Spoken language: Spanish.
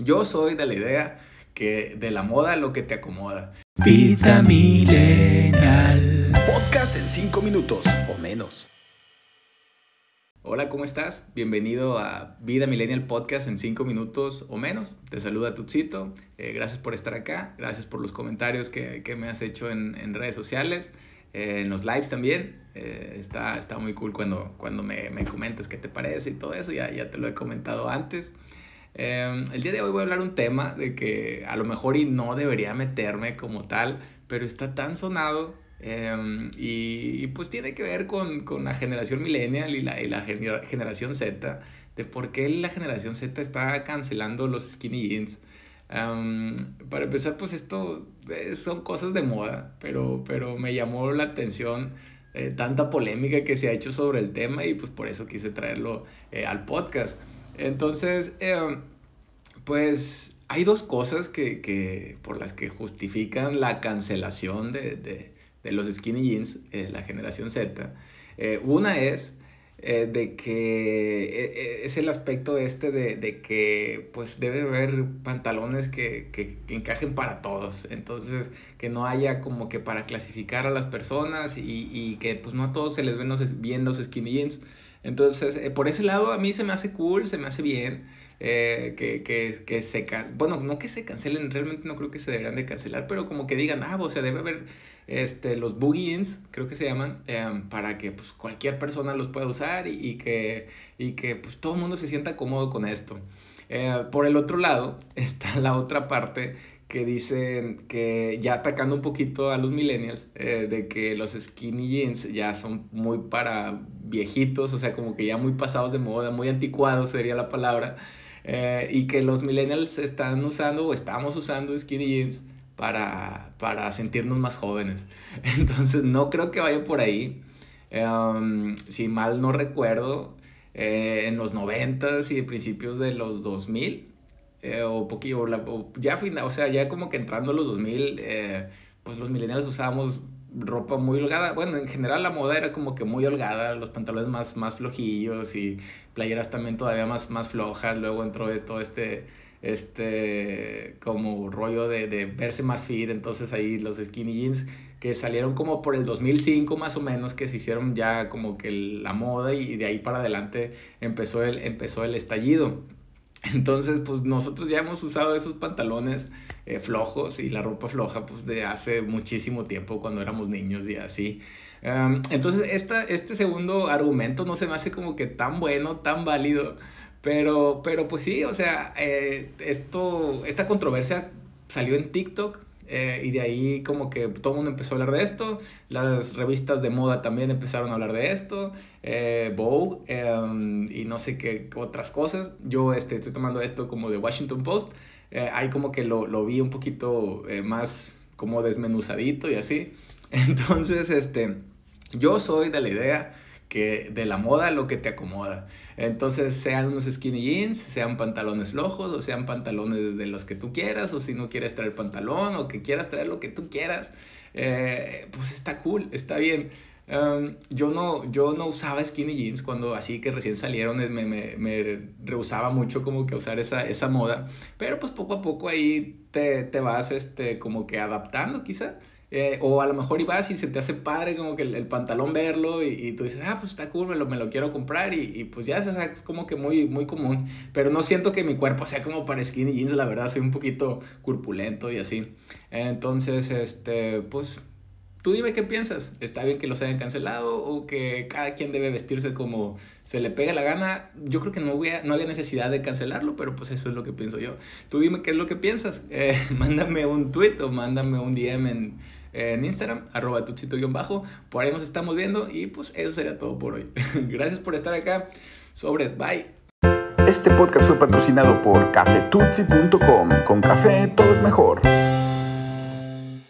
Yo soy de la idea que de la moda lo que te acomoda. Vida millennial. Podcast en 5 minutos o menos. Hola, ¿cómo estás? Bienvenido a Vida Millennial Podcast en 5 minutos o menos. Te saluda Tutsito. Eh, gracias por estar acá. Gracias por los comentarios que, que me has hecho en, en redes sociales. Eh, en los lives también. Eh, está, está muy cool cuando, cuando me, me comentas qué te parece y todo eso. Ya, ya te lo he comentado antes. Em, el día de hoy voy a hablar un tema de que a lo mejor y no debería meterme como tal, pero está tan sonado em, y, pues tiene que ver con, con la generación millennial y la, y la generación Z, de por qué la generación Z está cancelando los skinny jeans. Em, para empezar, pues esto eh, son cosas de moda, pero, pero me llamó la atención eh, tanta polémica que se ha hecho sobre el tema y pues por eso quise traerlo eh, al podcast. Entonces, em, pues hay dos cosas que, que, por las que justifican la cancelación de, de, de los skinny jeans, eh, la generación Z. Eh, una es eh, de que eh, es el aspecto este de, de, que pues debe haber pantalones que, que, encajen para todos. Entonces, que no haya como que para clasificar a las personas y, y que pues no a todos se les ven los, bien los skinny jeans. Entonces, eh, por ese lado a mí se me hace cool, se me hace bien. Eh, que, que, que se bueno, no que se cancelen, realmente no creo que se deberían de cancelar, pero como que digan, ah, o sea, debe haber este, los boogies, creo que se llaman, eh, para que pues, cualquier persona los pueda usar y, y, que, y que pues, todo el mundo se sienta cómodo con esto. Eh, por el otro lado está la otra parte que dicen que ya atacando un poquito a los millennials, de que los skinny jeans ya son muy para viejitos, o sea, como que ya muy pasados de moda, muy anticuados sería la palabra, eh, y que los millennials están usando o estamos usando skinny jeans para, para sentirnos más jóvenes. Entonces no creo que vaya por ahí. Um, si mal no recuerdo, eh, en los 90s y principios de los 2000, eh, o poquillo, o ya o sea, ya como que entrando a los 2000, eh, pues los millennials usábamos ropa muy holgada. Bueno, en general la moda era como que muy holgada, los pantalones más, más flojillos y playeras también todavía más, más flojas. Luego entró todo este, este como rollo de, de verse más fit, entonces ahí los skinny jeans que salieron como por el 2005 más o menos, que se hicieron ya como que la moda y de ahí para adelante empezó el, empezó el estallido. Entonces, pues nosotros ya hemos usado esos pantalones eh, flojos y la ropa floja, pues de hace muchísimo tiempo cuando éramos niños y así. Entonces, esta, este segundo argumento no se me hace como que tan bueno, tan válido, pero, pero pues sí, o sea, eh, esto, esta controversia salió en TikTok eh, y de ahí como que todo el mundo empezó a hablar de esto, las revistas de moda también empezaron a hablar de esto, eh, Vogue eh, y no sé qué otras cosas. Yo este, estoy tomando esto como de Washington Post, eh, ahí como que lo, lo vi un poquito eh, más como desmenuzadito y así. Entonces, este, yo soy de la idea que de la moda lo que te acomoda. Entonces, sean unos skinny jeans, sean pantalones flojos, o sean pantalones de los que tú quieras, o si no quieres traer pantalón, o que quieras traer lo que tú quieras, eh, pues está cool, está bien. Um, yo, no, yo no usaba skinny jeans cuando así que recién salieron, me, me, me rehusaba mucho como que usar esa, esa moda, pero pues poco a poco ahí te, te vas este, como que adaptando quizá. Eh, o a lo mejor ibas y se te hace padre como que el, el pantalón verlo y, y, tú dices, ah, pues está cool, me lo, me lo quiero comprar y, y pues ya o sea, es como que muy, muy común. Pero no siento que mi cuerpo sea como para skinny jeans, la verdad, soy un poquito corpulento y así. Entonces, este, pues Tú dime qué piensas. ¿Está bien que los hayan cancelado o que cada quien debe vestirse como se le pega la gana? Yo creo que no, había, no había necesidad de cancelarlo, pero pues eso es lo que pienso yo. Tú dime qué es lo que piensas. Eh, mándame un tweet o mándame un DM en, en Instagram, arroba tuxito-bajo. Por ahí nos estamos viendo y pues eso sería todo por hoy. Gracias por estar acá. Sobre, bye. Este podcast fue patrocinado por cafetutsi.com. Con café todo es mejor.